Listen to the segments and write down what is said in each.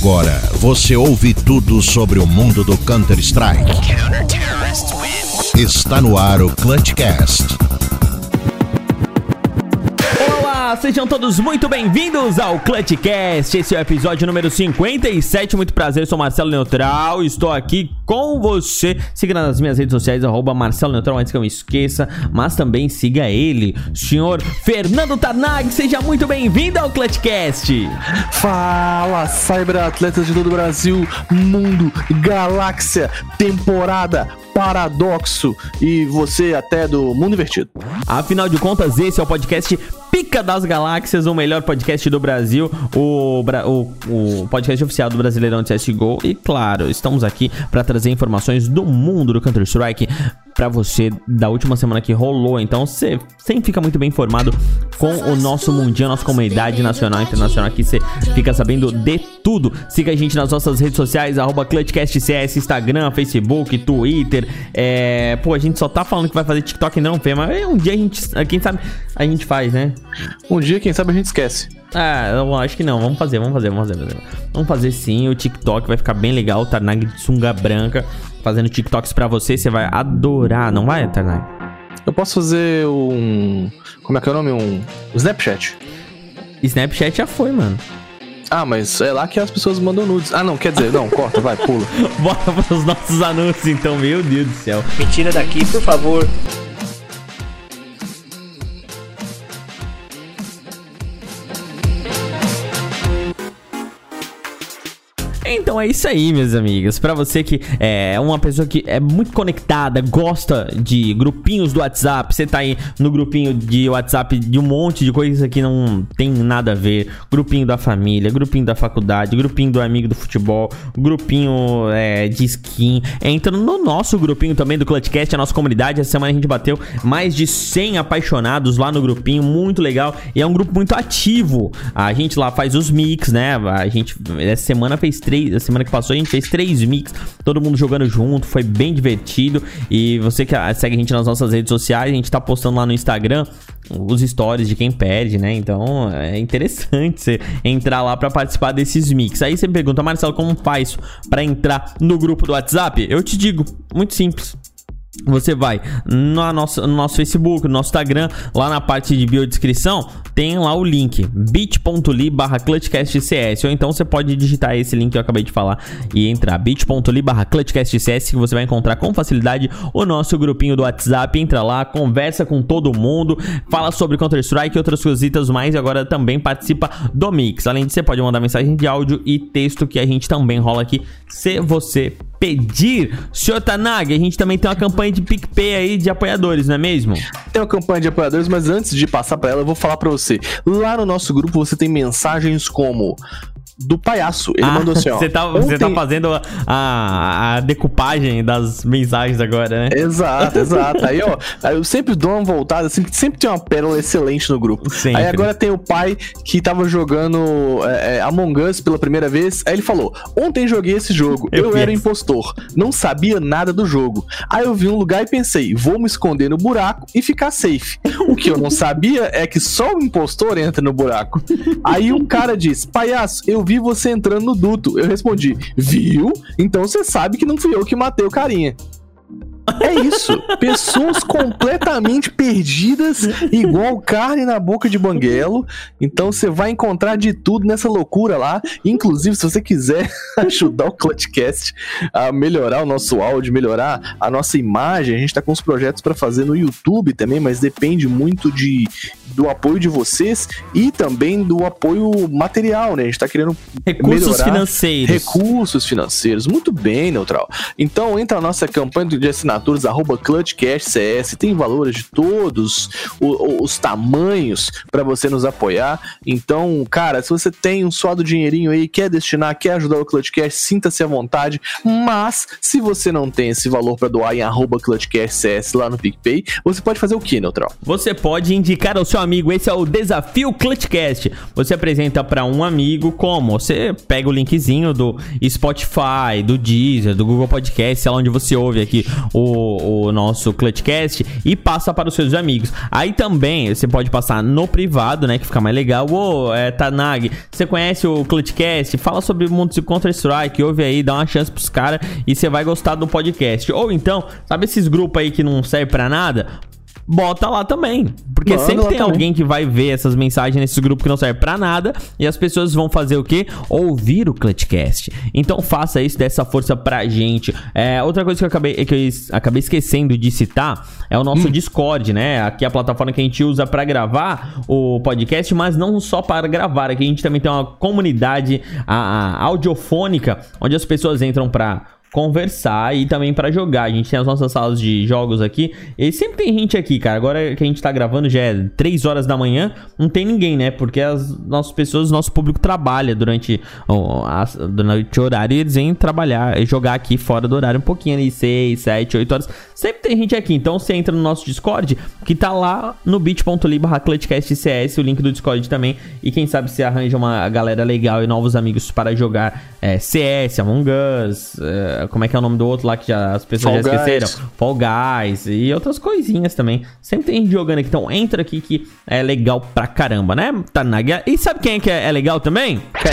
Agora você ouve tudo sobre o mundo do Counter-Strike. Está no ar o Clutchcast. Olá, sejam todos muito bem-vindos ao Clutchcast. Esse é o episódio número 57. Muito prazer, sou Marcelo Neutral. Estou aqui com você. Siga nas minhas redes sociais, arroba Marcelo Neutral, antes que eu me esqueça. Mas também siga ele, senhor Fernando Tarnag. Seja muito bem-vindo ao Clutchcast. Fala, cyberatletas de todo o Brasil, mundo, galáxia, temporada, paradoxo e você até do mundo invertido. Afinal de contas, esse é o podcast Pica das Galáxias, o melhor podcast do Brasil, o, o, o podcast oficial do Brasileirão de CSGO. E claro, estamos aqui para trazer informações do mundo do Counter-Strike para você da última semana que rolou. Então você sempre fica muito bem informado com o nosso mundinho, a nossa comunidade nacional e internacional. Aqui você fica sabendo de tudo. Siga a gente nas nossas redes sociais, arroba ClutchCastCS, Instagram, Facebook, Twitter. É... Pô, a gente só tá falando que vai fazer TikTok não fez, mas um dia a gente, quem sabe, a gente faz, né? Um dia, quem sabe, a gente esquece. Ah, eu acho que não. Vamos fazer, vamos fazer, vamos fazer. Vamos fazer sim. O TikTok vai ficar bem legal. O Tarnag de sunga branca fazendo TikToks pra você. Você vai adorar, não vai, Tarnag? Eu posso fazer um. Como é que é o nome? Um. Snapchat. Snapchat já foi, mano. Ah, mas é lá que as pessoas mandam nudes. Ah, não, quer dizer, não, corta, vai, pula. Bora pros nossos anúncios então, meu Deus do céu. Me tira daqui, por favor. É isso aí, meus amigos. Para você que é uma pessoa que é muito conectada, gosta de grupinhos do WhatsApp, você tá aí no grupinho de WhatsApp de um monte de coisas que não tem nada a ver. Grupinho da família, grupinho da faculdade, grupinho do amigo do futebol, grupinho é, de skin. Entra no nosso grupinho também do Clutchcast, a nossa comunidade. Essa semana a gente bateu mais de 100 apaixonados lá no grupinho, muito legal. E é um grupo muito ativo. A gente lá faz os mix, né? A gente essa semana fez três. Semana que passou a gente fez três mix, todo mundo jogando junto, foi bem divertido. E você que segue a gente nas nossas redes sociais, a gente tá postando lá no Instagram os stories de quem perde, né? Então é interessante você entrar lá para participar desses mix. Aí você me pergunta, Marcelo, como faz para entrar no grupo do WhatsApp? Eu te digo, muito simples. Você vai no nosso, no nosso Facebook, no nosso Instagram, lá na parte de biodescrição, tem lá o link bit.ly barra clutchcastcs ou então você pode digitar esse link que eu acabei de falar e entrar bit.ly barra clutchcastcs que você vai encontrar com facilidade o nosso grupinho do WhatsApp, entra lá, conversa com todo mundo, fala sobre Counter-Strike e outras coisitas mais e agora também participa do Mix. Além disso, você pode mandar mensagem de áudio e texto que a gente também rola aqui se você pedir. Senhor Tanag, a gente também tem uma campanha de PicPay aí de apoiadores, não é mesmo? Tem uma campanha de apoiadores, mas antes de passar para ela, eu vou falar para você. Lá no nosso grupo você tem mensagens como do palhaço. Ele ah, mandou assim, ó. Você tá, ontem... tá fazendo a, a, a, decupagem das mensagens agora, né? Exato, exato. Aí, ó, eu sempre dou uma voltada, sempre, sempre tem uma pérola excelente no grupo. Sempre. Aí agora tem o pai que tava jogando é, é, Among Us pela primeira vez. Aí ele falou: Ontem joguei esse jogo, eu, eu era impostor, não sabia nada do jogo. Aí eu vi um lugar e pensei: vou me esconder no buraco e ficar safe. O que eu não sabia é que só o impostor entra no buraco. Aí um cara diz: Palhaço, eu vi vi você entrando no duto. Eu respondi, viu? Então você sabe que não fui eu que matei o carinha. É isso. Pessoas completamente perdidas, igual carne na boca de banguelo. Então você vai encontrar de tudo nessa loucura lá. Inclusive, se você quiser ajudar o Clutchcast a melhorar o nosso áudio, melhorar a nossa imagem, a gente tá com uns projetos para fazer no YouTube também, mas depende muito de, do apoio de vocês e também do apoio material, né? A gente tá querendo recursos financeiros. Recursos financeiros. Muito bem, Neutral. Então entra a nossa campanha de assinatura assinaturas, arroba ClutchCastCS, tem valores de todos os, os tamanhos para você nos apoiar. Então, cara, se você tem um suado dinheirinho aí, quer destinar, quer ajudar o ClutchCast, sinta-se à vontade. Mas, se você não tem esse valor para doar em arroba ClutchCastCS lá no PicPay, você pode fazer o que, Neutral? Você pode indicar ao seu amigo, esse é o Desafio ClutchCast. Você apresenta para um amigo como? Você pega o linkzinho do Spotify, do Deezer, do Google Podcast, sei lá onde você ouve aqui o o, o nosso Clutchcast e passa para os seus amigos. Aí também você pode passar no privado, né? Que fica mais legal. Ô, é, Tanag, você conhece o Clutchcast? Fala sobre o mundo de Counter-Strike, ouve aí, dá uma chance pros caras e você vai gostar do podcast. Ou então, sabe esses grupos aí que não serve para nada? Bota lá também. Porque Manda sempre tem também. alguém que vai ver essas mensagens nesse grupo que não serve para nada e as pessoas vão fazer o quê? Ouvir o Clutchcast. Então faça isso, dessa força pra gente. É, outra coisa que eu acabei, que eu acabei esquecendo de citar é o nosso hum. Discord, né? Aqui é a plataforma que a gente usa para gravar o podcast, mas não só para gravar. Aqui a gente também tem uma comunidade a, a, audiofônica onde as pessoas entram para conversar e também para jogar. A gente tem as nossas salas de jogos aqui. E sempre tem gente aqui, cara. Agora que a gente tá gravando já é 3 horas da manhã, não tem ninguém, né? Porque as nossas pessoas, nosso público trabalha durante, durante o horário e eles vêm trabalhar e jogar aqui fora do horário um pouquinho ali, 6, 7, 8 horas. Sempre tem gente aqui. Então você entra no nosso Discord, que tá lá no bit.ly barra CS, o link do Discord também. E quem sabe você arranja uma galera legal e novos amigos para jogar é, CS, Among Us, é, como é que é o nome do outro lá que já, as pessoas Fall já esqueceram? Guys. Fall Guys e outras coisinhas também. Sempre tem gente jogando aqui, então entra aqui que é legal pra caramba, né? Tá na. E sabe quem é que é, é legal também? Quem?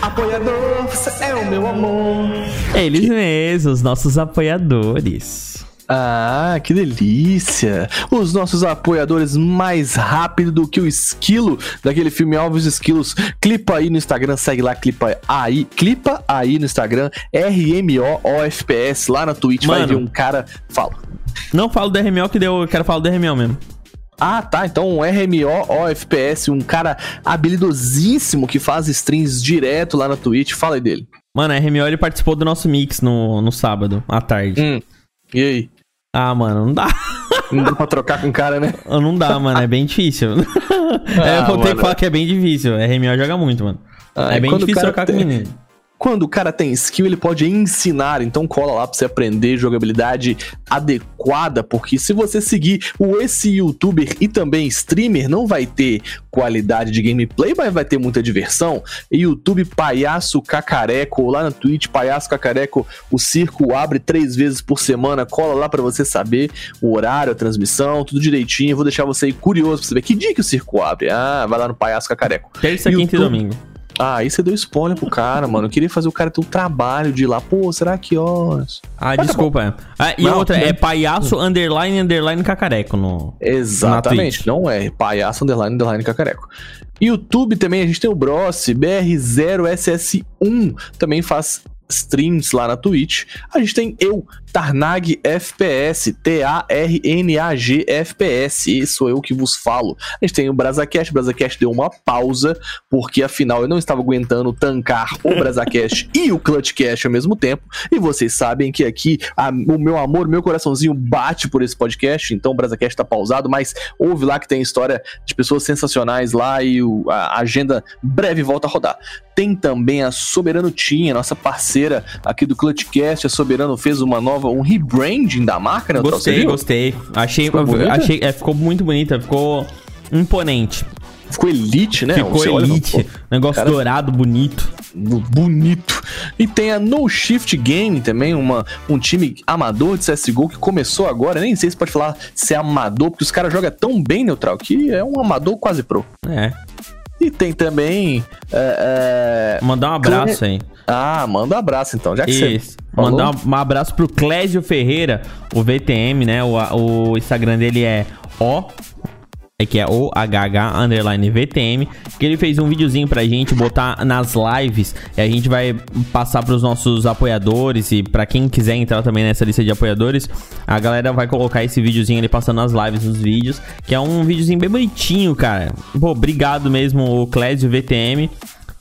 Apoiador, você é o meu amor. Eles mesmos, nossos apoiadores. Ah, que delícia! Os nossos apoiadores mais rápido do que o esquilo daquele filme Alves Esquilos. Clipa aí no Instagram, segue lá, clipa aí, clipa aí no Instagram, RMOOFPS, lá na Twitch, Mano, vai ver um cara. Fala. Não falo do RMO que deu, eu quero falar do RMO mesmo. Ah, tá. Então um RMO OFPS, um cara habilidosíssimo que faz streams direto lá na Twitch. Fala aí dele. Mano, a RMO ele participou do nosso mix no, no sábado, à tarde. Hum. E aí? Ah, mano, não dá. Não dá pra trocar com o cara, né? Não dá, mano, é bem difícil. Ah, é, eu vou ter que falar que é bem difícil. RMO joga muito, mano. Ah, é bem difícil trocar tem... com o menino. Quando o cara tem skill, ele pode ensinar. Então cola lá pra você aprender jogabilidade adequada, porque se você seguir o esse youtuber e também streamer, não vai ter qualidade de gameplay, mas vai ter muita diversão. YouTube Palhaço Cacareco, lá na Twitch, Palhaço Cacareco, o circo abre três vezes por semana. Cola lá para você saber o horário, a transmissão, tudo direitinho. Vou deixar você aí curioso pra saber que dia que o circo abre. Ah, vai lá no Palhaço Cacareco. Terça, quinta e domingo. Ah, aí você deu spoiler pro cara, mano. Eu queria fazer o cara ter o trabalho de ir lá. Pô, será que horas? Ah, Mas desculpa. Tá ah, e não, outra, é palhaço underline underline cacareco no. Exatamente. Não é palhaço underline underline cacareco. YouTube também, a gente tem o Bros, BR0SS1, também faz streams lá na Twitch. A gente tem eu, Tarnag FPS, T-A-R-N-A-G FPS. Esse sou eu que vos falo. A gente tem o Brazacast. O Brazacast deu uma pausa, porque afinal eu não estava aguentando tancar o Brazacast e o Clutchcast ao mesmo tempo. E vocês sabem que aqui a, o meu amor, meu coraçãozinho bate por esse podcast. Então o Brazacast tá pausado, mas ouve lá que tem história de pessoas sensacionais lá e o, a agenda breve volta a rodar. Tem também a Soberano Tinha, nossa parceira aqui do Clutchcast. A Soberano fez uma nova nova, um rebranding da marca, né? Gostei, gostei. Achei, ficou, achei é, ficou muito bonita, ficou imponente. Ficou elite, né? Ficou Você elite. Olha, Negócio cara, dourado, bonito. Bonito. E tem a No Shift Game também, uma, um time amador de CSGO que começou agora. Nem sei se pode falar se é amador, porque os caras jogam tão bem neutral que é um amador quase pro. É. E tem também. É, é... Mandar um abraço aí. Ah, manda um abraço então, já que Isso. você. Falou. Mandar um abraço pro Clésio Ferreira, o VTM, né? O, o Instagram dele é O que é o HH underline VTM, que ele fez um videozinho pra gente botar nas lives e a gente vai passar pros nossos apoiadores e para quem quiser entrar também nessa lista de apoiadores, a galera vai colocar esse videozinho ali passando nas lives, nos vídeos, que é um videozinho bem bonitinho, cara. Pô, obrigado mesmo o Clésio VTM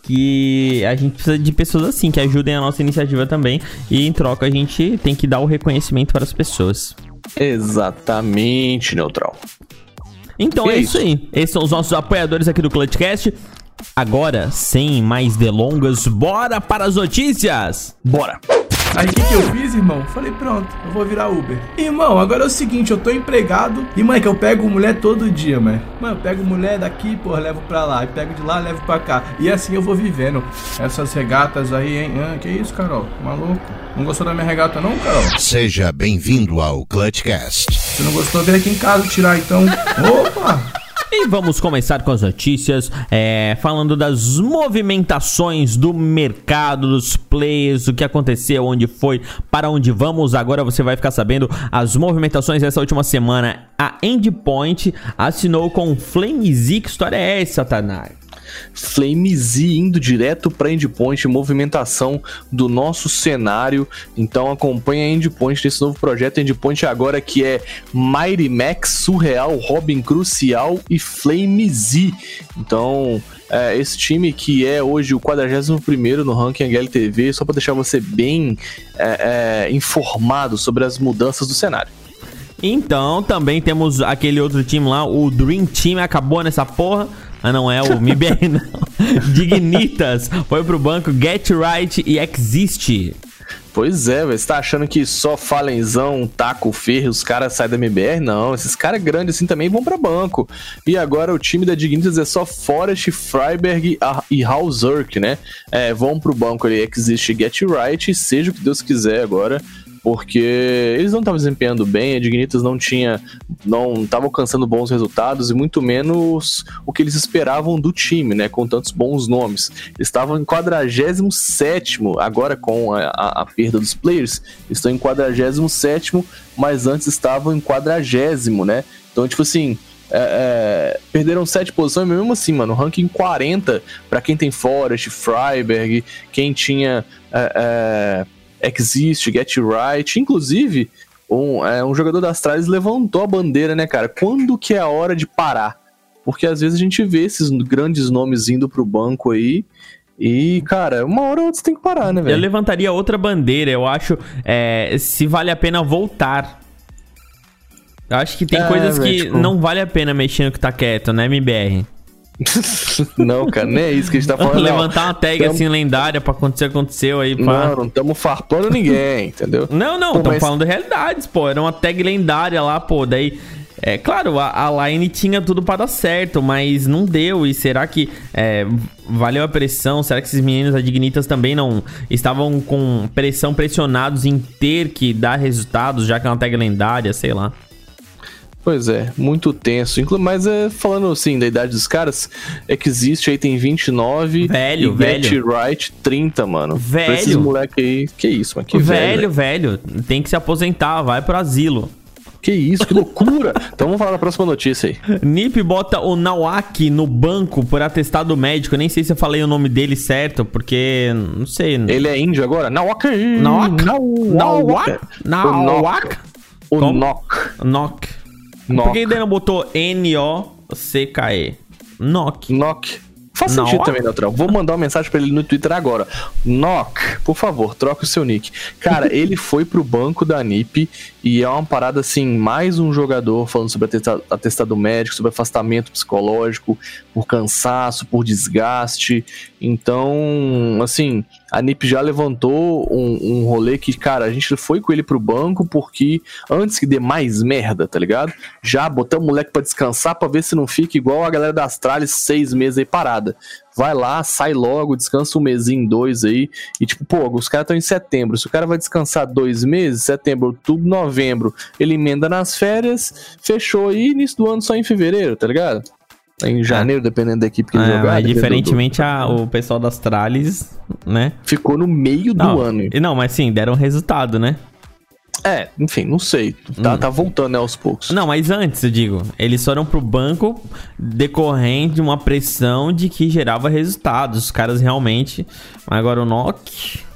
que a gente precisa de pessoas assim, que ajudem a nossa iniciativa também. E em troca a gente tem que dar o reconhecimento para as pessoas. Exatamente, Neutral. Então é, é isso aí. Esses são os nossos apoiadores aqui do Clutchcast. Agora, sem mais delongas, bora para as notícias! Bora! Aí o que, que eu fiz, irmão? Falei, pronto, eu vou virar Uber. Irmão, agora é o seguinte, eu tô empregado e, mãe, que eu pego mulher todo dia, mano. Mano, eu pego mulher daqui, porra, levo pra lá. E pego de lá, levo pra cá. E assim eu vou vivendo. Essas regatas aí, hein? Ah, que isso, Carol? Maluco? Não gostou da minha regata não, Carol? Seja bem-vindo ao Clutchcast. Se não gostou, vem aqui em casa tirar então. Opa! E vamos começar com as notícias, é, falando das movimentações do mercado, dos players, o que aconteceu, onde foi, para onde vamos. Agora você vai ficar sabendo as movimentações dessa última semana. A Endpoint assinou com Flamezy. Que história é essa, Satanás? Flamezy indo direto para Endpoint, movimentação do nosso cenário. Então acompanha a Endpoint nesse novo projeto. Endpoint agora que é Mighty Max, Surreal, Robin Crucial e Flamezy. Então é, esse time que é hoje o 41 no ranking HLTV, só para deixar você bem é, é, informado sobre as mudanças do cenário. Então, também temos aquele outro time lá, o Dream Team acabou nessa porra. Ah, não é o MBR, não. Dignitas foi pro banco Get Right e Exist. Pois é, você tá achando que só Falenzão, Taco Ferro, os caras saem da MBR? Não, esses caras grandes assim também vão para banco. E agora o time da Dignitas é só Forest, Freiberg e Hauserk, né? É, vão pro banco ali, Exist Get Right, seja o que Deus quiser agora porque eles não estavam desempenhando bem, a Dignitas não tinha, não estava alcançando bons resultados e muito menos o que eles esperavam do time, né, com tantos bons nomes. Eles estavam em 47 agora com a, a, a, perda dos players, estão em 47 mas antes estavam em 40 né? Então, tipo assim, é, é, perderam sete posições, mesmo assim, mano, ranking 40 para quem tem Forest, Freiberg, quem tinha é, é Exist, Get Right. Inclusive, um, é, um jogador da Astralis levantou a bandeira, né, cara? Quando que é a hora de parar? Porque às vezes a gente vê esses grandes nomes indo pro banco aí. E, cara, uma hora ou outra você tem que parar, né, velho? Eu levantaria outra bandeira, eu acho, é, se vale a pena voltar. Eu acho que tem é, coisas que tipo... não vale a pena mexer no que tá quieto, né, MBR? Não, cara, nem é isso que a gente tá falando. Levantar uma tag tamo... assim lendária pra acontecer, aconteceu aí. Pra... Não, não estamos farpando ninguém, entendeu? Não, não, estamos mas... falando realidades, pô. Era uma tag lendária lá, pô. Daí. É claro, a, a line tinha tudo para dar certo, mas não deu. E será que é, valeu a pressão? Será que esses meninos adignitas também não estavam com pressão pressionados em ter que dar resultados, já que é uma tag lendária, sei lá? Pois é, muito tenso. Mas é, falando assim da idade dos caras, é que existe aí tem 29. Velho, e velho. Get Right 30, mano. Velho. Pra esses moleque aí. Que isso, mano. Que velho, velho, velho. Tem que se aposentar, vai pro asilo. Que isso, que loucura! então vamos falar da próxima notícia aí. Nip bota o Nawak no banco por atestado médico. Nem sei se eu falei o nome dele certo, porque não sei. Ele é índio agora? Nawak! Nawak! Nawak! Nawak! O Nok. Nok. Por que ele não botou N-O-C-K-E? Nok. Nok. Faz sentido também, Neutral. Vou mandar uma mensagem para ele no Twitter agora. Nok, por favor, troque o seu nick. Cara, ele foi pro banco da NIP e é uma parada assim, mais um jogador falando sobre atestado médico, sobre afastamento psicológico, por cansaço, por desgaste. Então, assim, a NIP já levantou um, um rolê que, cara, a gente foi com ele pro banco porque antes que dê mais merda, tá ligado? Já botamos o moleque pra descansar pra ver se não fica igual a galera da Astralis seis meses aí parada. Vai lá, sai logo, descansa um mesinho, dois aí. E tipo, pô, os caras estão em setembro. Se o cara vai descansar dois meses, setembro, outubro, novembro, ele emenda nas férias, fechou aí, início do ano só em fevereiro, tá ligado? Em janeiro, dependendo da equipe que ele é, jogar. diferentemente, do... a, o pessoal das Trales, né? Ficou no meio não, do ano. Não, mas sim, deram resultado, né? É, enfim, não sei. Tá, hum. tá voltando né, aos poucos. Não, mas antes, eu digo, eles foram pro banco decorrente de uma pressão de que gerava resultados. Os caras realmente. Agora o Nock.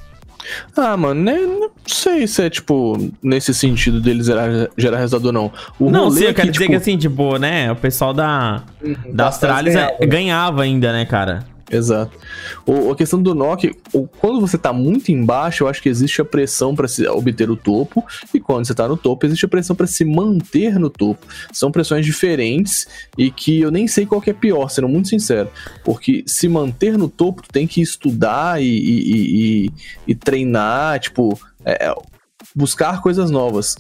Ah, mano, né, não sei se é, tipo, nesse sentido deles gerar, gerar resultado ou não. O não, sim, eu quero dizer tipo... que assim, tipo, né, o pessoal da, uhum, da Astralis é, ganhava ainda, né, cara? Exato. O, a questão do knock, quando você está muito embaixo, eu acho que existe a pressão para se obter o topo, e quando você está no topo, existe a pressão para se manter no topo. São pressões diferentes e que eu nem sei qual é pior, sendo muito sincero. Porque se manter no topo, tu tem que estudar e, e, e, e treinar, tipo, é, buscar coisas novas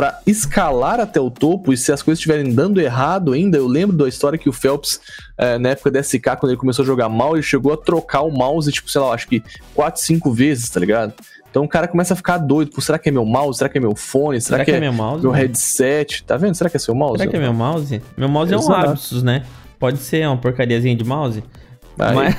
para escalar até o topo, e se as coisas estiverem dando errado ainda, eu lembro da história que o Phelps, é, na época da SK, quando ele começou a jogar mal, ele chegou a trocar o mouse, tipo, sei lá, acho que 4, 5 vezes, tá ligado? Então o cara começa a ficar doido, Pô, será que é meu mouse? Será que é meu fone? Será, será que, que, é, meu, mouse, meu headset? Tá vendo? Será que é seu mouse? Será que é meu mouse? Meu mouse Exato. é um Absus, né? Pode ser uma porcariazinha de mouse. Aí. Mas...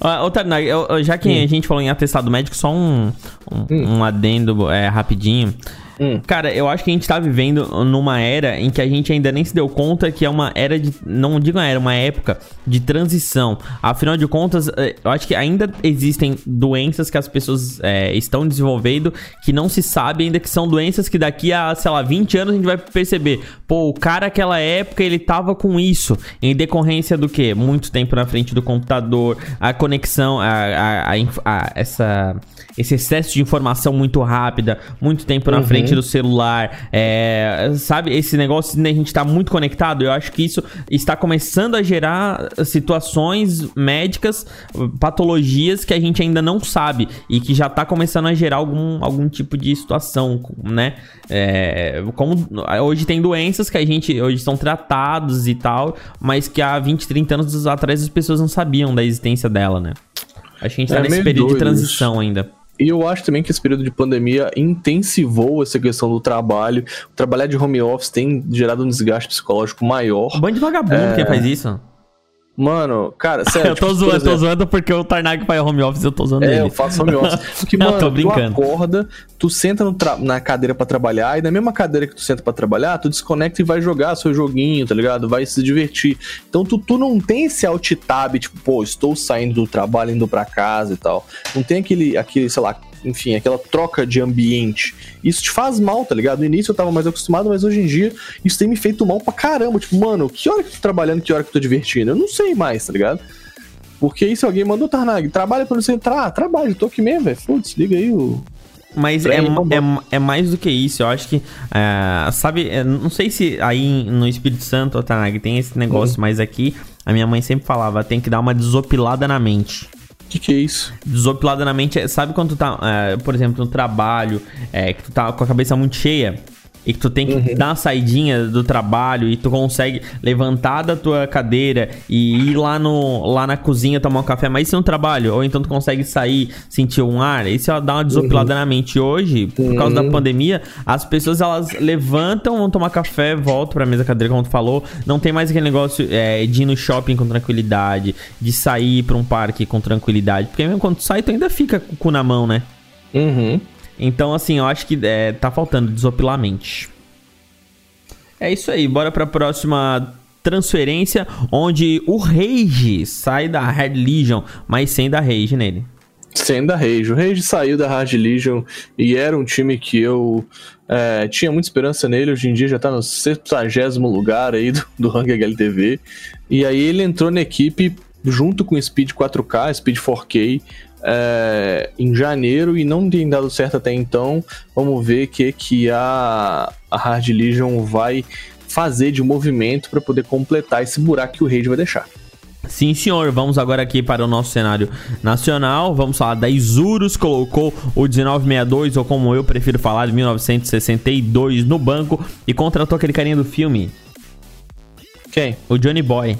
Ô, Tarnag, já que hum. a gente falou em atestado médico, só um, um, hum. um adendo é, rapidinho. Hum. Cara, eu acho que a gente tá vivendo numa era em que a gente ainda nem se deu conta que é uma era de. Não digo uma era, uma época de transição. Afinal de contas, eh, eu acho que ainda existem doenças que as pessoas é, estão desenvolvendo que não se sabe ainda que são doenças que daqui a, sei lá, 20 anos a gente vai perceber. Pô, o cara naquela época ele tava com isso. Em decorrência do quê? Muito tempo na frente do computador, a conexão, a, a, a, a essa, esse excesso de informação muito rápida, muito tempo na uhum. frente do celular, é, sabe? Esse negócio de a gente tá muito conectado, eu acho que isso está começando a gerar situações médicas, patologias que a gente ainda não sabe e que já tá começando a gerar algum, algum tipo de situação, né? É, como hoje tem doenças que a gente hoje são tratados e tal, mas que há 20, 30 anos atrás as pessoas não sabiam da existência dela, né? Acho que a gente tá é nesse período de transição ainda. E eu acho também que esse período de pandemia intensivou essa questão do trabalho. Trabalhar de home office tem gerado um desgaste psicológico maior. Um bando de vagabundo é... quem faz isso. Mano, cara, sério. eu tô tipo, zoando, exemplo, tô zoando porque o Tarnag faz home office, eu tô zoando é, ele. Eu faço home office. Porque, mano, tô brincando. tu acorda, tu senta na cadeira para trabalhar, e na mesma cadeira que tu senta para trabalhar, tu desconecta e vai jogar seu joguinho, tá ligado? Vai se divertir. Então tu, tu não tem esse alt tab, tipo, pô, estou saindo do trabalho, indo para casa e tal. Não tem aquele, aquele, sei lá, enfim, aquela troca de ambiente. Isso te faz mal, tá ligado? No início eu tava mais acostumado, mas hoje em dia isso tem me feito mal pra caramba. Tipo, mano, que hora que eu tô trabalhando, que hora que eu tô divertindo? Eu não sei mais, tá ligado? Porque aí se alguém mandou, Tarnag, trabalha pra você entrar, ah, trabalho, tô aqui mesmo, velho. Foda-se, liga aí o. Mas é, é, é, mais do que isso. Eu acho que, uh, sabe, é, não sei se aí no Espírito Santo, Tarnag, tem esse negócio, uhum. mas aqui a minha mãe sempre falava, tem que dar uma desopilada na mente. Que, que é isso? Desopilada na mente, sabe quando tu tá, é, por exemplo, no trabalho, é, que tu tá com a cabeça muito cheia? E que tu tem que uhum. dar uma saidinha do trabalho e tu consegue levantar da tua cadeira e ir lá, no, lá na cozinha tomar um café, mas isso é um trabalho. Ou então tu consegue sair, sentir um ar. Isso é dar uma desopilada uhum. na mente. Hoje, por causa da uhum. pandemia, as pessoas elas levantam, vão tomar café, voltam pra mesa cadeira, como tu falou. Não tem mais aquele negócio é, de ir no shopping com tranquilidade, de sair pra um parque com tranquilidade. Porque mesmo quando tu sai, tu ainda fica com o cu na mão, né? Uhum. Então, assim, eu acho que é, tá faltando desopilamente. É isso aí, bora pra próxima transferência, onde o Rage sai da Hard Legion, mas sem da Rage nele. Sem da Rage. O Rage saiu da Hard Legion e era um time que eu é, tinha muita esperança nele. Hoje em dia já tá no 70 lugar aí do, do ranking HLTV. E aí ele entrou na equipe junto com Speed 4K, Speed 4K, é, em janeiro e não tem dado certo até então. Vamos ver o que, que a, a Hard Legion vai fazer de movimento para poder completar esse buraco que o Raid vai deixar. Sim, senhor. Vamos agora aqui para o nosso cenário nacional. Vamos falar da Isurus, colocou o 1962, ou como eu prefiro falar, de 1962 no banco e contratou aquele carinha do filme. Quem? O Johnny Boy.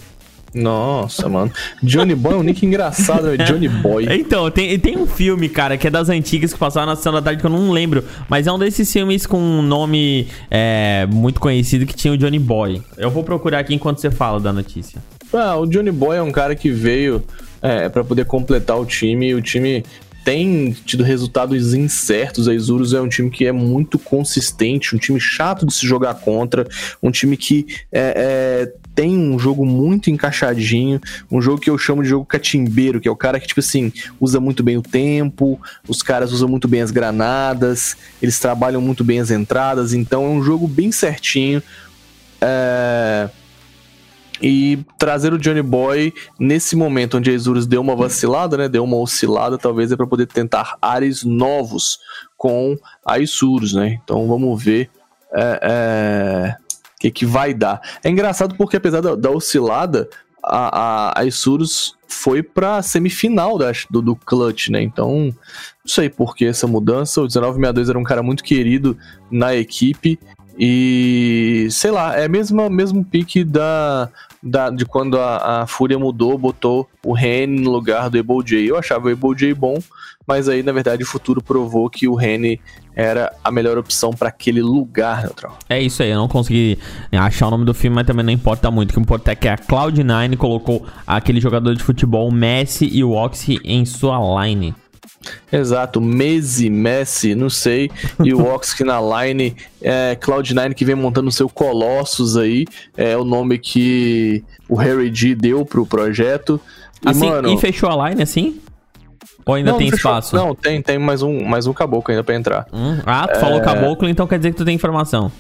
Nossa, mano. Johnny Boy é um nick engraçado, é Johnny Boy. Então, tem, tem um filme, cara, que é das antigas que passava na sessão da tarde que eu não lembro. Mas é um desses filmes com um nome é, muito conhecido que tinha o Johnny Boy. Eu vou procurar aqui enquanto você fala da notícia. Ah, o Johnny Boy é um cara que veio é, para poder completar o time. E o time tem tido resultados incertos. A Isurus é um time que é muito consistente, um time chato de se jogar contra, um time que é, é tem um jogo muito encaixadinho, um jogo que eu chamo de jogo catimbeiro, que é o cara que, tipo assim, usa muito bem o tempo, os caras usam muito bem as granadas, eles trabalham muito bem as entradas, então é um jogo bem certinho. É... e trazer o Johnny Boy nesse momento onde a Isurus deu uma vacilada, né? Deu uma oscilada, talvez é para poder tentar ares novos com a Isurus, né? Então vamos ver é, é, o que, que vai dar. É engraçado porque apesar da, da oscilada, a, a, a Isurus foi pra semifinal da, do, do Clutch, né? Então, não sei por que essa mudança. O 1962 era um cara muito querido na equipe e sei lá, é mesmo mesmo pique da, da de quando a, a Fúria mudou, botou o Ren no lugar do Able J. Eu achava o Able J bom, mas aí na verdade o futuro provou que o Ren era a melhor opção para aquele lugar, Neutral. É isso aí, eu não consegui achar o nome do filme, mas também não importa muito. O que importa é que a Cloud9 colocou aquele jogador de futebol, Messi e o Oxy, em sua line. Exato, Messi, Messi, não sei. E o Oxy na line, é, Cloud9 que vem montando o seu Colossus aí, é o nome que o Harry G deu pro projeto. E, assim, mano, e fechou a line assim? Ou ainda não, tem fechou, espaço? Não, tem, tem mais um, mais um caboclo ainda pra entrar. Hum, ah, tu é... falou caboclo, então quer dizer que tu tem informação.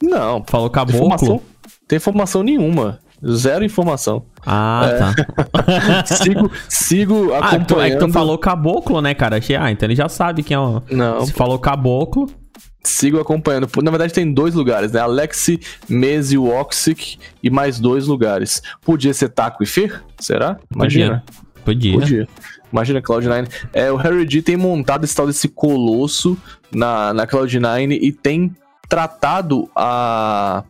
Não. Falou caboclo? Tem informação, tem informação nenhuma. Zero informação. Ah, é. tá. sigo, sigo acompanhando. Ah, é que tu falou caboclo, né, cara? Achei, ah, então ele já sabe quem é o... Não. Se falou caboclo... Sigo acompanhando. Na verdade, tem dois lugares, né? Alexi, Mezi, Oxic e mais dois lugares. Podia ser Taco e Fer? Será? Imagina. Podia. Podia. Podia. Imagina Cloud9. É, o Harry G tem montado esse tal desse colosso na, na Cloud9 e tem tratado a,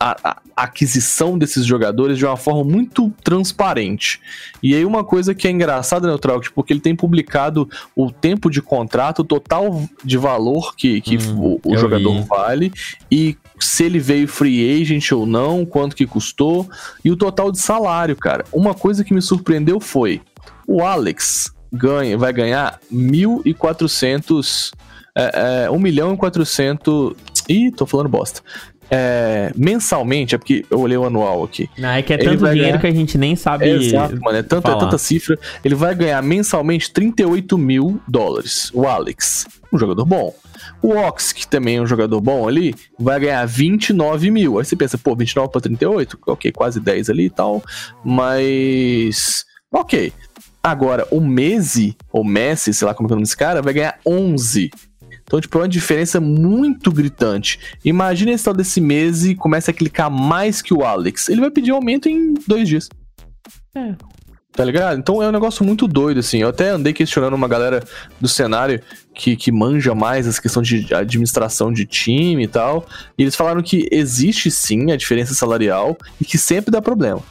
a, a, aquisição desses jogadores de uma forma muito transparente. E aí uma coisa que é engraçada, Neutral, tipo, porque ele tem publicado o tempo de contrato, o total de valor que, que hum, o, o jogador vi. vale e se ele veio free agent ou não, quanto que custou e o total de salário, cara. Uma coisa que me surpreendeu foi o Alex ganha, vai ganhar 1.400 é, é, 1 milhão e 400 Ih, tô falando bosta é, mensalmente, é porque eu olhei o anual aqui. Não, é que é tanto dinheiro ganhar... que a gente nem sabe. É, exato, mano. É tanta, é tanta cifra. Ele vai ganhar mensalmente 38 mil dólares. O Alex, um jogador bom. O Ox, que também é um jogador bom ali, vai ganhar 29 mil. Aí você pensa, pô, 29 para 38, ok, quase 10 ali e tal. Mas. Ok. Agora, o Messi, ou Messi, sei lá como é o nome desse cara, vai ganhar 11 então, tipo, é uma diferença muito gritante. Imagina esse tal desse mês e começa a clicar mais que o Alex. Ele vai pedir aumento em dois dias. É. Tá ligado? Então é um negócio muito doido, assim. Eu até andei questionando uma galera do cenário que, que manja mais as questões de administração de time e tal. E eles falaram que existe sim a diferença salarial e que sempre dá problema.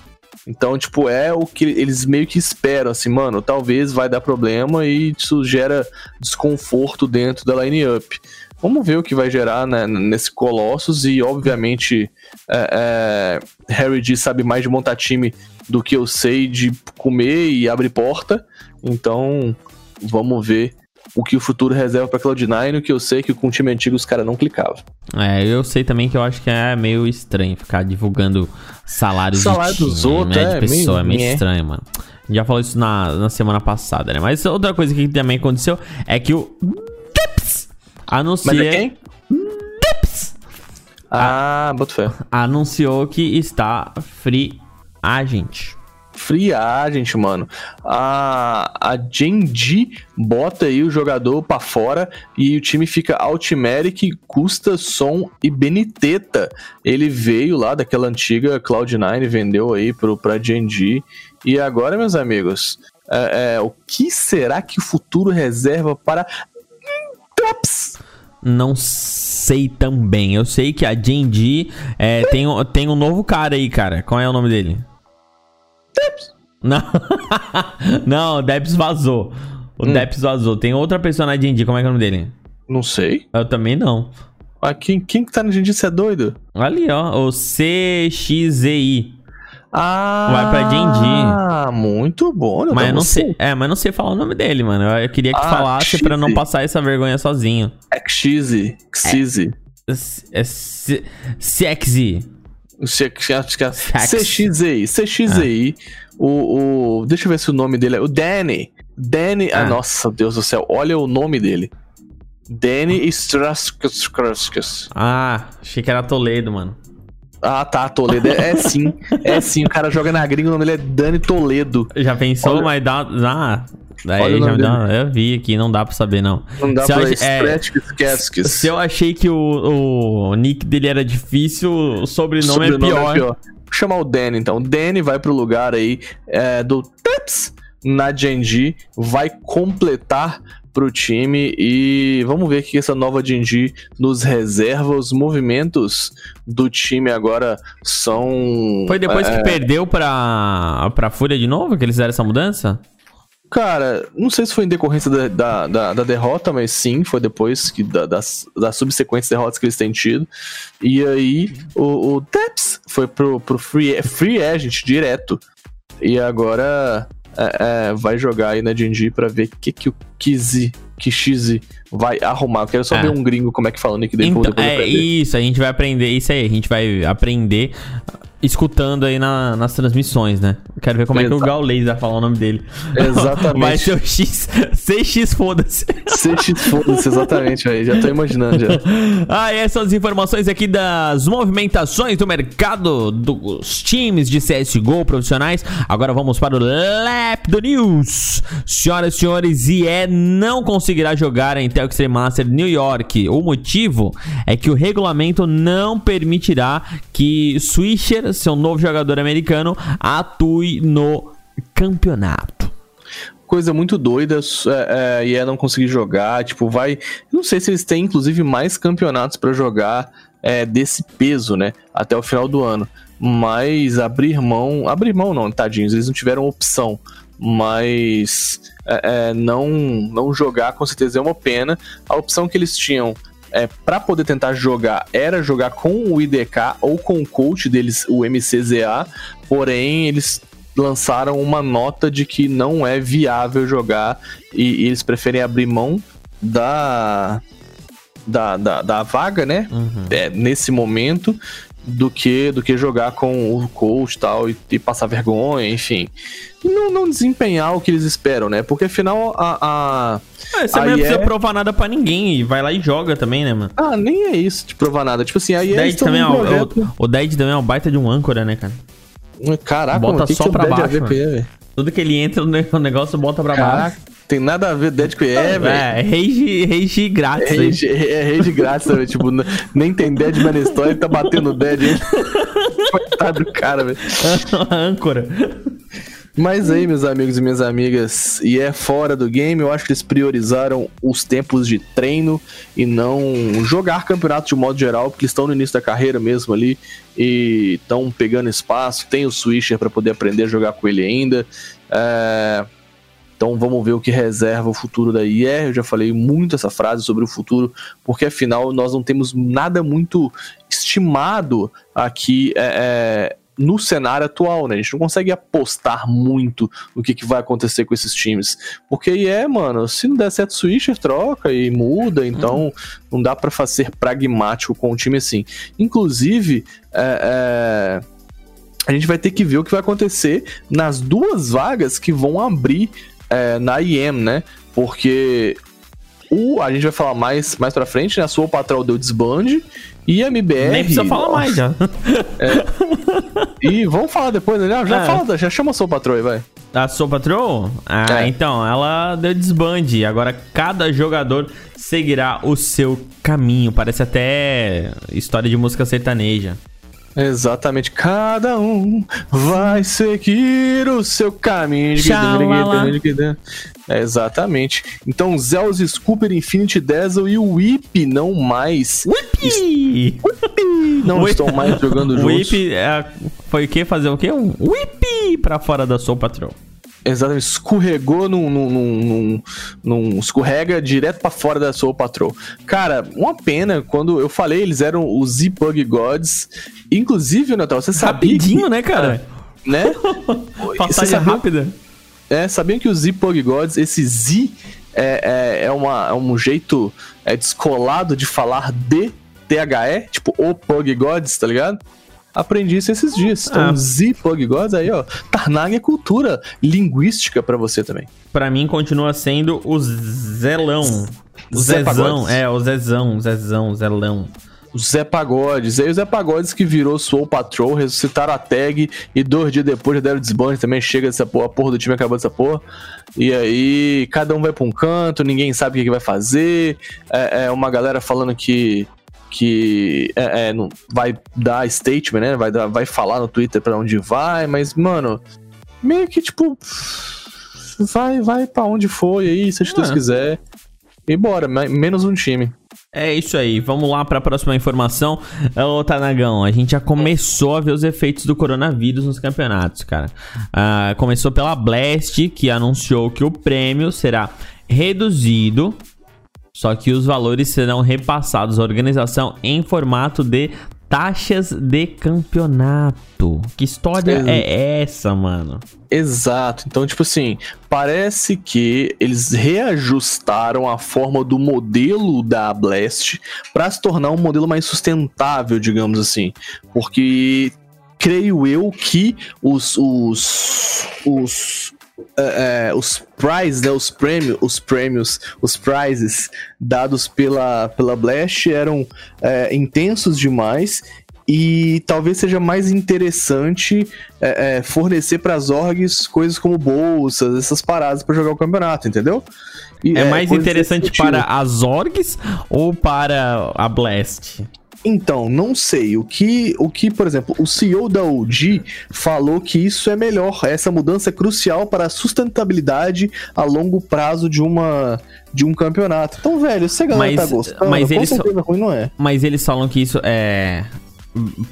Então, tipo, é o que eles meio que esperam, assim, mano, talvez vai dar problema e isso gera desconforto dentro da line-up. Vamos ver o que vai gerar né, nesse Colossus e, obviamente, é, é, Harry D sabe mais de montar time do que eu sei de comer e abrir porta. Então, vamos ver o que o futuro reserva para Cloud9, o que eu sei que com o time antigo os caras não clicavam. É, eu sei também que eu acho que é meio estranho ficar divulgando salários Salário de dos outros, né, de é, pessoa, meio, é meio estranho, mano. Já falou isso na, na semana passada, né? Mas outra coisa que também aconteceu é que o Dips anunciou... Mas é quem? Ah, boto fé. Anunciou que está free agent free agent, mano. A, a Genji bota aí o jogador para fora e o time fica Altmeric, Custa, Som e Beniteta. Ele veio lá daquela antiga Cloud9, vendeu aí pro, pra Genji. E agora, meus amigos, é, é, o que será que o futuro reserva para Traps? Não sei também. Eu sei que a Genji é, tem, tem um novo cara aí, cara. Qual é o nome dele? Não, não, o Debs vazou. O hum. Debs vazou. Tem outra pessoa na D&D, como é que é o nome dele? Não sei. Eu também não. Ah, quem, quem que tá na D&D, você é doido? Ali, ó, o CXZI. Ah, vai pra D&D. Ah, muito bom. Mas eu não sei, é, mas não sei falar o nome dele, mano. Eu, eu queria que ah, falasse Xizzy. pra não passar essa vergonha sozinho. Xizzy. Xizzy. É, é, Sexy. CXI. CXI. Ah. O, o. Deixa eu ver se o nome dele é. O Danny. Danny. Ah. ah nossa, Deus do céu. Olha o nome dele. Danny Straskus. Ah, achei que era Toledo, mano. Ah, tá, Toledo. É, é, sim. É sim. O cara joga na gringa, o nome dele é Dani Toledo. Já pensou, Olha... mas dá. dá... Daí já dá, eu vi aqui, não dá pra saber, não. Não dá se pra ach... é, Se eu achei que o, o nick dele era difícil, o sobrenome, é sobrenome é, pior. é, pior. Vou chamar o Danny, então. O Danny vai pro lugar aí é, do Teps na Genji, vai completar pro time e vamos ver o que essa nova Genji nos reserva. Os movimentos do time agora são. Foi depois é... que perdeu pra, pra Fúria de novo que eles fizeram essa mudança? Cara, não sei se foi em decorrência da, da, da, da derrota, mas sim, foi depois que da, das, das subsequentes derrotas que eles têm tido. E aí o, o Teps foi pro, pro free, free Agent direto. E agora é, é, vai jogar aí na D&D pra ver o que, que o Kizzy, Kishizi vai arrumar. Eu quero só é. ver um gringo como é que fala o nick dele. Então, é isso, a gente vai aprender, isso aí, a gente vai aprender escutando aí na, nas transmissões, né? Quero ver como Exato. é que o Gaules vai falar o nome dele. Exatamente. Vai ser o X. CX foda-se. CX foda-se, exatamente, aí. Já tô imaginando já. ah, essas são as informações aqui das movimentações do mercado dos times de CSGO profissionais. Agora vamos para o Lap do News. Senhoras e senhores, IE não conseguirá jogar em Intel Extreme Master New York. O motivo é que o regulamento não permitirá que Swisher seu novo jogador americano, atue no campeonato coisa muito doida é, é, e é não conseguir jogar. Tipo, vai. Não sei se eles têm, inclusive, mais campeonatos para jogar é, desse peso, né? Até o final do ano. Mas abrir mão. Abrir mão não, tadinhos, eles não tiveram opção. Mas é, é não, não jogar com certeza é uma pena. A opção que eles tinham é, para poder tentar jogar era jogar com o IDK ou com o coach deles, o MCZA, porém eles lançaram uma nota de que não é viável jogar e, e eles preferem abrir mão da da, da, da vaga, né? Uhum. É, nesse momento do que do que jogar com o coach tal, e, e passar vergonha, enfim. E não, não desempenhar o que eles esperam, né? Porque afinal a. a é, você não precisa é... provar nada pra ninguém e vai lá e joga também, né, mano? Ah, nem é isso de provar nada. Tipo assim, aí Dead também é, o, o Dead também é um baita de um âncora, né, cara? Caraca, bota mano, só que pra baixo. Tudo que ele entra no negócio bota pra Caraca. baixo. Tem nada a ver Dead com é, velho. É, rage, rage grátis. Rage, é rage grátis, também. tipo, nem tem Dead história, ele tá batendo Dead. Coitado do cara, velho. Âncora. Mas aí, meus amigos e minhas amigas, e é fora do game, eu acho que eles priorizaram os tempos de treino e não jogar campeonato de modo geral, porque estão no início da carreira mesmo ali e estão pegando espaço. Tem o Swisher para poder aprender a jogar com ele ainda. É... Então vamos ver o que reserva o futuro da IE. Eu já falei muito essa frase sobre o futuro, porque afinal nós não temos nada muito estimado aqui é, é, no cenário atual, né? A gente não consegue apostar muito no que, que vai acontecer com esses times. Porque IE, mano, se não der certo Switcher, troca e muda, então não dá para fazer pragmático com um time assim. Inclusive, é, é a gente vai ter que ver o que vai acontecer nas duas vagas que vão abrir é, na IEM, né? Porque o, a gente vai falar mais, mais pra frente, né? A sua patrão deu desbande e a MBR. Nem precisa falar mais já. É, e vamos falar depois, né? Já, é. fala, já chama a sua patroa aí, vai. A sua patroa? Ah, é. então, ela deu desbande. Agora cada jogador seguirá o seu caminho. Parece até história de música sertaneja. Exatamente. Cada um vai seguir o seu caminho. É, exatamente. Então, Zeus, Scooper, Infinity Dazzle e o Whip não mais. Whip! Não Whip. estão mais jogando juntos. Whip é, foi o que? Fazer o quê? Um Whip pra fora da Soul Patrol. Exatamente, escorregou num, num, num, num, escorrega direto para fora da Soul Patrol. Cara, uma pena, quando eu falei, eles eram os Z-Pug Gods. Inclusive, Natal, você sabia. Rapidinho, que, né, cara? Né? Passagem rápida. É, sabiam que os Z-Pug Gods, esse Z é, é, é, uma, é um jeito é, descolado de falar de THE, tipo o Pug Gods, tá ligado? Aprendi isso esses dias. Então, ah. Z Pug Gods aí, ó. Tarnag é cultura linguística para você também. Para mim, continua sendo o Zelão. O Zezão. É, o Zezão, Zezão, Zelão. o Zé Pagodes. Aí o Zé Pagodes que virou Soul Patrol, ressuscitaram a tag e dois dias depois já deram desbande também. Chega dessa porra, a porra do time acabou dessa porra. E aí cada um vai pra um canto, ninguém sabe o que, que vai fazer. É, é, uma galera falando que. Que é, é, não, vai dar statement, né? Vai, dar, vai falar no Twitter pra onde vai, mas, mano, meio que tipo. Vai, vai pra onde foi aí, se Deus é. quiser. E bora, menos um time. É isso aí, vamos lá para a próxima informação. Ô, Tanagão, a gente já começou a ver os efeitos do coronavírus nos campeonatos, cara. Uh, começou pela Blast, que anunciou que o prêmio será reduzido, só que os valores serão repassados à organização em formato de taxas de campeonato. Que história é, é essa, mano? Exato. Então, tipo assim, parece que eles reajustaram a forma do modelo da Blast para se tornar um modelo mais sustentável, digamos assim. Porque creio eu que os, os, os é, é, os prizes, né, os prêmios, os prêmios, os prizes dados pela, pela Blast eram é, intensos demais e talvez seja mais interessante é, é, fornecer para as orgs coisas como bolsas, essas paradas para jogar o campeonato, entendeu? E, é, mais interessante para as orgs ou para a Blast? Então, não sei. O que, o que, por exemplo, o CEO da OG falou que isso é melhor. Essa mudança é crucial para a sustentabilidade a longo prazo de uma de um campeonato. Então, velho, se a galera mas, tá gostando, mas eles, ruim não é. Mas eles falam que isso é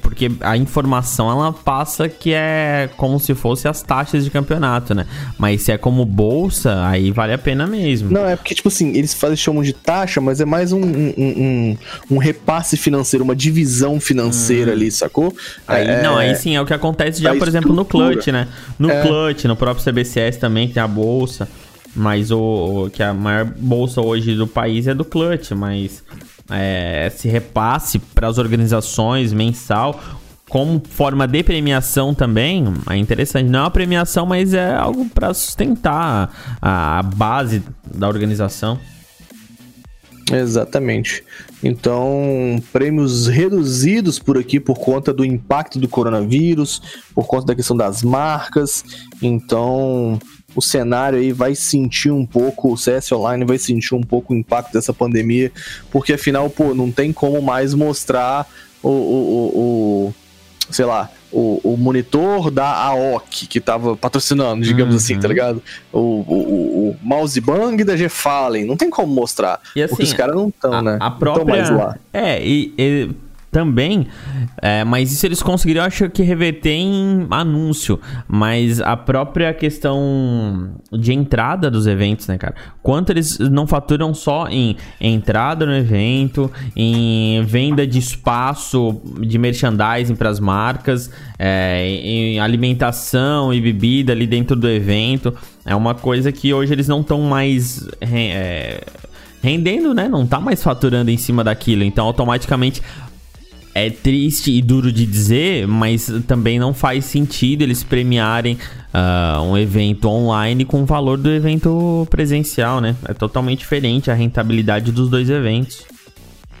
porque a informação ela passa que é como se fosse as taxas de campeonato, né? Mas se é como bolsa, aí vale a pena mesmo. Não, é porque, tipo assim, eles fazem, chamam de taxa, mas é mais um, um, um, um repasse financeiro, uma divisão financeira hum. ali, sacou? Aí, é, não, aí sim, é o que acontece já, por exemplo, no Clutch, né? No é. Clutch, no próprio CBCS também, que tem a bolsa. Mas o, o, que a maior bolsa hoje do país é do Clutch, mas é, esse repasse para as organizações mensal como forma de premiação também é interessante. Não é uma premiação, mas é algo para sustentar a, a base da organização. Exatamente. Então, prêmios reduzidos por aqui por conta do impacto do coronavírus, por conta da questão das marcas. Então, o cenário aí vai sentir um pouco, o CS Online vai sentir um pouco o impacto dessa pandemia, porque afinal, pô, não tem como mais mostrar o, o, o, o sei lá, o, o, monitor da AOC que tava patrocinando, digamos uhum. assim, tá ligado? O, o, o mouse bang da G-Fallen, não tem como mostrar. E assim, porque os caras não estão, né? A própria... Não mais lá. É, e, e também, é, mas isso eles conseguiram, acho que, reverter em anúncio. Mas a própria questão de entrada dos eventos, né, cara? Quanto eles não faturam só em entrada no evento, em venda de espaço de merchandising para as marcas, é, em alimentação e bebida ali dentro do evento. É uma coisa que hoje eles não estão mais. É, rendendo, né? Não tá mais faturando em cima daquilo. Então, automaticamente é triste e duro de dizer, mas também não faz sentido eles premiarem uh, um evento online com o valor do evento presencial, né? É totalmente diferente a rentabilidade dos dois eventos.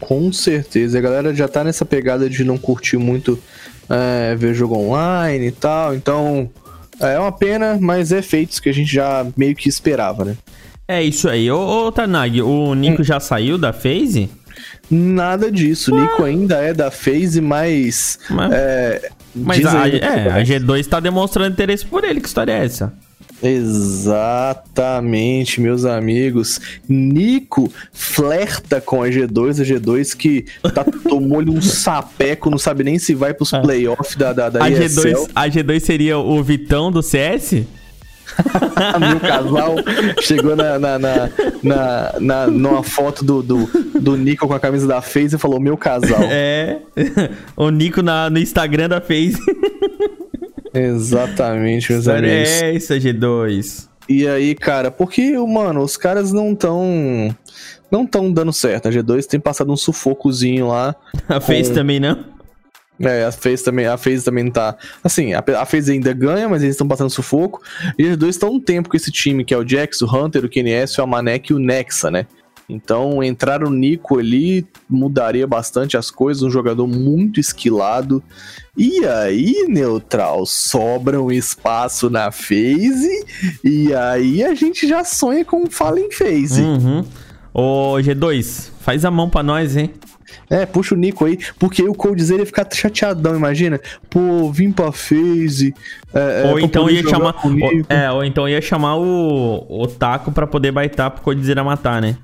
Com certeza, a galera já tá nessa pegada de não curtir muito é, ver jogo online e tal, então é uma pena, mas é feitos que a gente já meio que esperava, né? É isso aí. Ô, ô Tanag, o Nico hum. já saiu da phase? Nada disso. Ué. Nico ainda é da FaZe, mas. Mas, é, mas a, é, a G2 está demonstrando interesse por ele. Que história é essa? Exatamente, meus amigos. Nico flerta com a G2, a G2 que tá, tomou-lhe um sapeco, não sabe nem se vai pros é. playoffs da, da, da a G2, a G2 seria o Vitão do CS? meu casal chegou na, na, na, na, na, numa foto do, do, do Nico com a camisa da FaZe e falou: Meu casal. É. O Nico na, no Instagram da FaZe. Exatamente, meus Sério amigos. É isso, G2. E aí, cara, porque, mano, os caras não tão. Não tão dando certo. A G2 tem passado um sufocozinho lá. A FaZe também não? É, a FaZe também, a FaZe também tá. Assim, a, FaZe ainda ganha, mas eles estão passando sufoco. E os dois estão um tempo com esse time, que é o Jax, o Hunter, o KNS, o Amanek e o Nexa, né? Então, entrar o Nico ali mudaria bastante as coisas, um jogador muito esquilado. E aí, Neutral, sobra um espaço na phase, e aí a gente já sonha com o Fallen Phase. Uhum. Ô, G2, faz a mão pra nós, hein? É, puxa o Nico aí, porque o Coldzera ia ficar chateadão, imagina. Pô, vim pra phase. É, é ou então ia chamar. Ou, é, ou então ia chamar o, o Taco pra poder baitar pro Coldzera matar, né?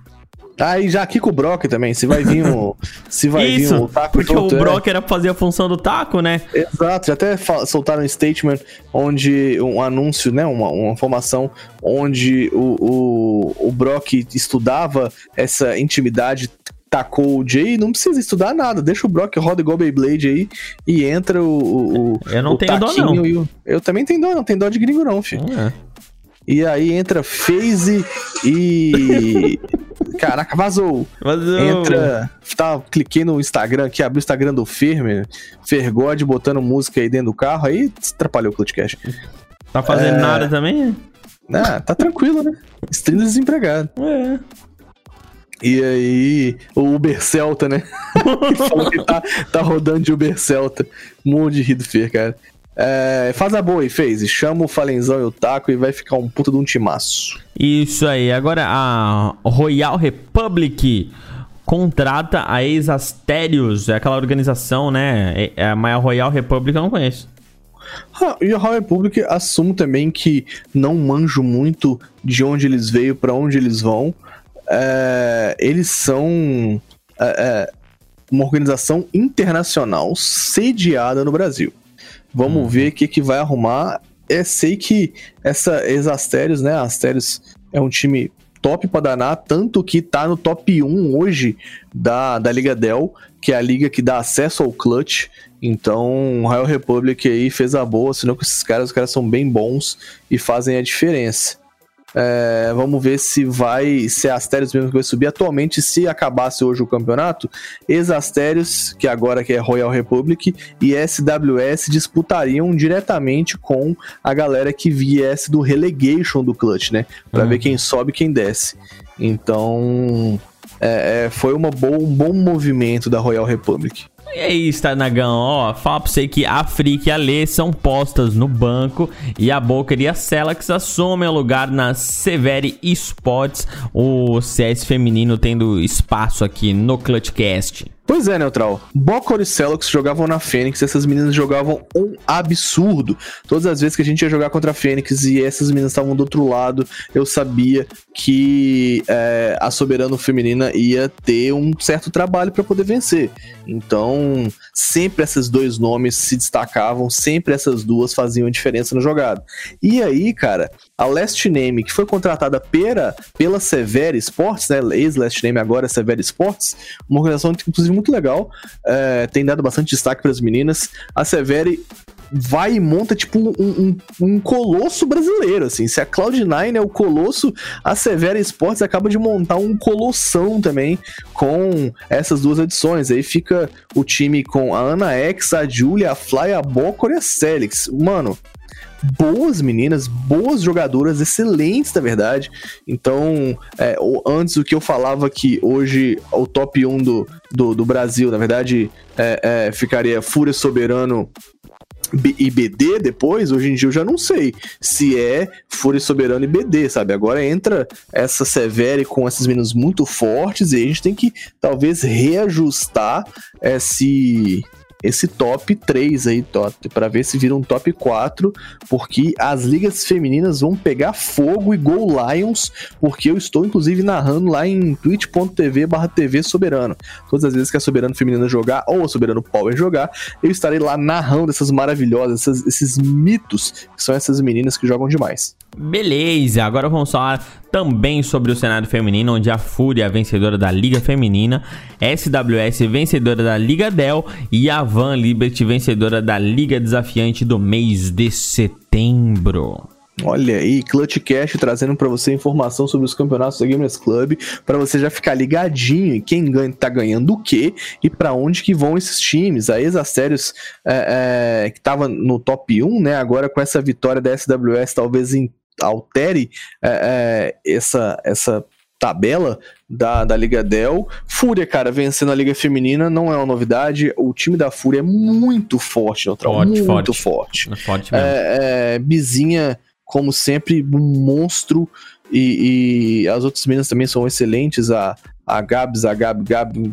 Aí já aqui com o Brock também, se vai vir o. se vai Isso, vir o taco Porque o Brock é. era fazer a função do taco, né? Exato, já até soltaram um statement onde. um anúncio, né? Uma, uma informação onde o, o, o Brock estudava essa intimidade tacou o Jay, não precisa estudar nada. Deixa o Brock roda igual Beyblade aí e entra o. o eu não o tenho dó, não. O, eu também tenho dó, não tem dó de gringo, não, filho. É. E aí entra FaZe e. Caraca, vazou. Vazou. Entra. Tá, cliquei no Instagram aqui, abri o Instagram do Ferme, Fergode botando música aí dentro do carro, aí atrapalhou o Clutchcast. Tá fazendo é... nada também? Ah, tá tranquilo, né? Stream desempregado. É. E aí, o Uber Celta, né? falou que tá, tá rodando de Uber Celta. Um monte de rir do Fer, cara. É, faz a boa aí, fez. Chama o Falenzão e o Taco e vai ficar um puta de um timaço. Isso aí. Agora a Royal Republic contrata a ex-Asterios, é aquela organização, né? É, é, mas a Royal Republic eu não conheço. Ah, e a Royal Republic assumo também que não manjo muito de onde eles veio, para onde eles vão. É, eles são é, é, uma organização internacional sediada no Brasil. Vamos uhum. ver o que, que vai arrumar. É, sei que essa ex-Astérios, né? Astérios é um time top para danar, tanto que tá no top 1 hoje da, da Liga Dell, que é a liga que dá acesso ao clutch. Então, o Royal Republic aí fez a boa, senão com esses caras, os caras são bem bons e fazem a diferença. É, vamos ver se vai ser Astérios mesmo que vai subir. Atualmente, se acabasse hoje o campeonato, ex-Astérios, que agora que é Royal Republic, e SWS disputariam diretamente com a galera que viesse do relegation do Clutch, né? Pra uhum. ver quem sobe e quem desce. Então, é, é, foi uma boa, um bom movimento da Royal Republic. E aí, Starnagão, ó, fala pra você que a Frick e a Lê são postas no banco e a Boca e a Celax assumem o lugar na Severi Esports, o CS feminino tendo espaço aqui no Clutchcast. Pois é, Neutral. Bocor e Celox jogavam na Fênix, essas meninas jogavam um absurdo. Todas as vezes que a gente ia jogar contra a Fênix e essas meninas estavam do outro lado, eu sabia que é, a Soberano Feminina ia ter um certo trabalho para poder vencer. Então, sempre esses dois nomes se destacavam, sempre essas duas faziam diferença no jogado. E aí, cara, a Last Name, que foi contratada pela, pela Severe Sports, né? Ex-Last Name agora é Severe Sports, uma organização, inclusive, muito legal, é, tem dado bastante destaque para as meninas. A Severe vai e monta tipo um, um, um, colosso brasileiro, assim. Se a Cloud9 é o colosso, a Severa Sports acaba de montar um colossão também com essas duas edições. Aí fica o time com a Ana X, a Julia, a Fly, a Bocor e a Celix. Mano, boas meninas, boas jogadoras, excelentes, na verdade. Então, é, antes o que eu falava que hoje o top 1 do, do, do Brasil, na verdade, é, é, ficaria Fúria Soberano e BD depois, hoje em dia eu já não sei se é Fúria Soberano e BD, sabe? Agora entra essa Severe com esses meninos muito fortes e a gente tem que talvez reajustar esse esse top 3 aí, para ver se vira um top 4, porque as ligas femininas vão pegar fogo e Gol Lions, porque eu estou inclusive narrando lá em twitch.tv barra TV Soberano. Todas as vezes que a Soberano Feminina jogar, ou a Soberano Power jogar, eu estarei lá narrando essas maravilhosas, essas, esses mitos, que são essas meninas que jogam demais. Beleza, agora vamos falar também sobre o cenário feminino, onde a Fúria, vencedora da Liga Feminina, SWS, vencedora da Liga Dell e a Van Liberty, vencedora da Liga Desafiante do mês de setembro. Olha aí, Clutch Cash trazendo para você informação sobre os campeonatos da Gamers Club, para você já ficar ligadinho em quem ganha, tá ganhando o quê e para onde que vão esses times. A Exastérios é, é, que tava no top 1, né? Agora com essa vitória da SWS, talvez altere é, é, essa, essa tabela da, da Liga Dell. Fúria, cara, vencendo a Liga Feminina não é uma novidade. O time da Fúria é muito forte, neutral. Forte, muito forte. forte. forte mesmo. É, é, Bizinha, como sempre, um monstro. E, e, as outras meninas também são excelentes. A, a Gabs, a Gab, Gab,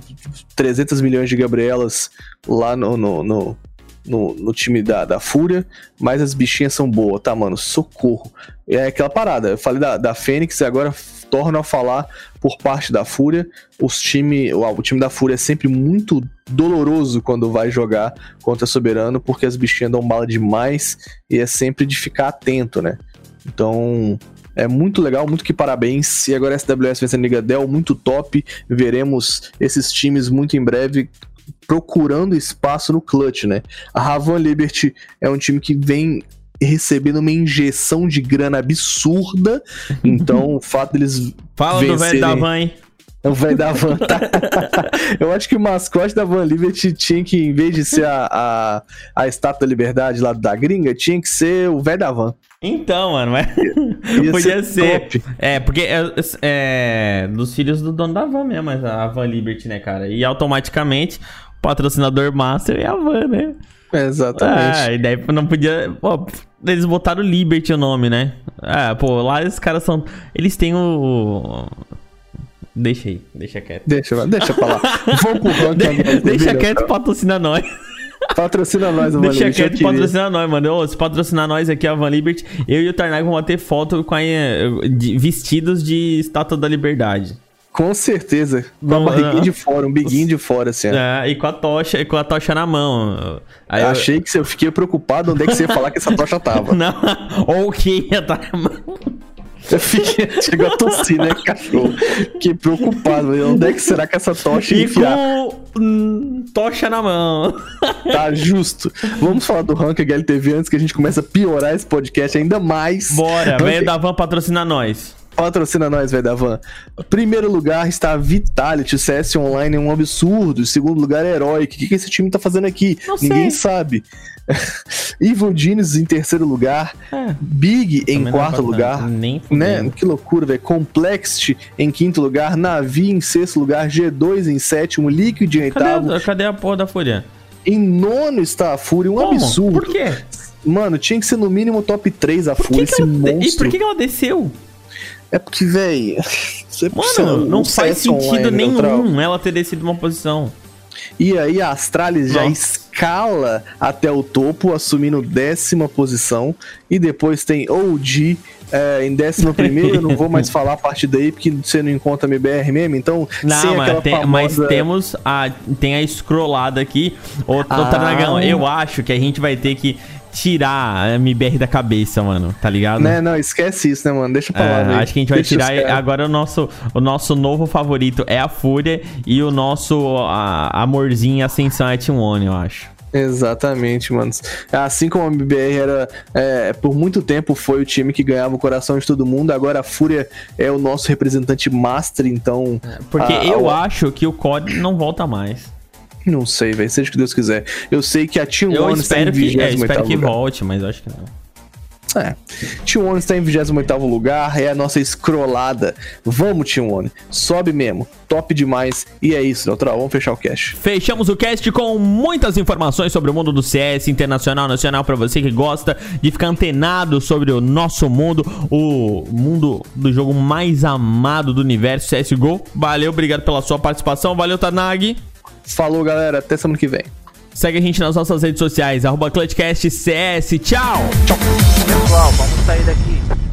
300 milhões de Gabrielas lá no, no, no no, no, time da, da Fúria, mas as bichinhas são boas, tá, mano? Socorro. É aquela parada. Eu falei da, da Fênix e agora torno a falar por parte da Fúria. Os time, o, time da Fúria é sempre muito doloroso quando vai jogar contra Soberano, porque as bichinhas dão bala demais e é sempre de ficar atento, né? Então, é muito legal, muito que parabéns. E agora a SWS vencendo a Liga Dell, muito top. Veremos esses times muito em breve procurando espaço no clutch, né? A Havan Liberty é um time que vem recebendo uma injeção de grana absurda. Então, o fato deles. Fala vencerem... do velho da van, hein? O velho da van. Tá... Eu acho que o mascote da Van Liberty tinha que, em vez de ser a, a, a estátua da liberdade lá da gringa, tinha que ser o velho da van. Então, mano, é... podia ser. ser. É, porque é, é, dos filhos do dono da van mesmo, a Van Liberty, né, cara? E automaticamente o patrocinador master é a van, né? Exatamente. Ah, e daí não podia. Pô, eles botaram Liberty o nome, né? Ah, pô, lá os caras são. Eles têm o. Deixa aí, deixa quieto. Deixa, deixa pra lá. Vamos pro ranking. De, deixa quieto e patrocina nós. Patrocina nós, mano. Deixa quieto e patrocina nós, mano. Ô, se patrocinar nós aqui, a Van Liberty, eu e o Tarnag vamos ter foto com a, de, vestidos de Estátua da Liberdade. Com certeza. Com a barriguinha de fora, um biguinho de fora, assim. É, e com a tocha, e com a tocha na mão. Aí eu achei que eu fiquei preocupado onde é que você ia falar que essa tocha tava. Não, ou o que ia estar na mão. Eu fiquei, chegou a tossir, né, cachorro? Fiquei preocupado. Onde é que será que essa tocha ia enfiar? com hum, tocha na mão. Tá justo. Vamos falar do Rank HLTV antes que a gente comece a piorar esse podcast ainda mais. Bora, Rank... vem da Van patrocinar nós. Patrocina nós, velho da van. Primeiro lugar está Vitality. O CS Online é um absurdo. Segundo lugar é Heroic. O que, que esse time tá fazendo aqui? Não Ninguém sei. sabe. Evil Genius em terceiro lugar. É. Big em quarto lugar. Nem né? Que loucura, velho. Complexity em quinto lugar. Navi em sexto lugar. G2 em sétimo. Liquid em oitavo. Cadê, cadê a porra da Fúria? Em nono está a Fúria. Um Como? absurdo. Por quê? Mano, tinha que ser no mínimo top 3 a Fúria. Esse monstro. E por que ela desceu? É porque, velho. Mano, não faz sentido nenhum neutral. ela ter descido uma posição. E aí a Astralis Nossa. já escala até o topo, assumindo décima posição. E depois tem OG é, em décima primeira. eu não vou mais falar a partir daí, porque você não encontra MBR mesmo. Então, não, mas, tem, famosa... mas, temos a. Tem a scrollada aqui. Ô, ah. Dragão, eu acho que a gente vai ter que tirar a MBR da cabeça, mano, tá ligado? Né, não, esquece isso, né, mano? Deixa pra lá. É, acho que a gente vai Deixa tirar. Agora o nosso, o nosso novo favorito é a Fúria e o nosso a, amorzinho Ascensão é T1, eu acho. Exatamente, mano. Assim como a MBR era, é, por muito tempo foi o time que ganhava o coração de todo mundo, agora a Fúria é o nosso representante master, então. É, porque a, eu a... acho que o COD não volta mais. Não sei, velho. Seja o que Deus quiser. Eu sei que a Team eu One está em 28 que, é, espero que lugar. volte, mas acho que não. É. Team One está em 28 lugar, é a nossa escrolada. Vamos, Team One. Sobe mesmo. Top demais. E é isso, Neutral. Vamos fechar o cast. Fechamos o cast com muitas informações sobre o mundo do CS internacional, nacional, para você que gosta de ficar antenado sobre o nosso mundo, o mundo do jogo mais amado do universo, CSGO. Valeu, obrigado pela sua participação. Valeu, Tanag. Falou, galera. Até semana que vem. Segue a gente nas nossas redes sociais, arroba CS. Tchau! Tchau. Pessoal, vamos sair daqui.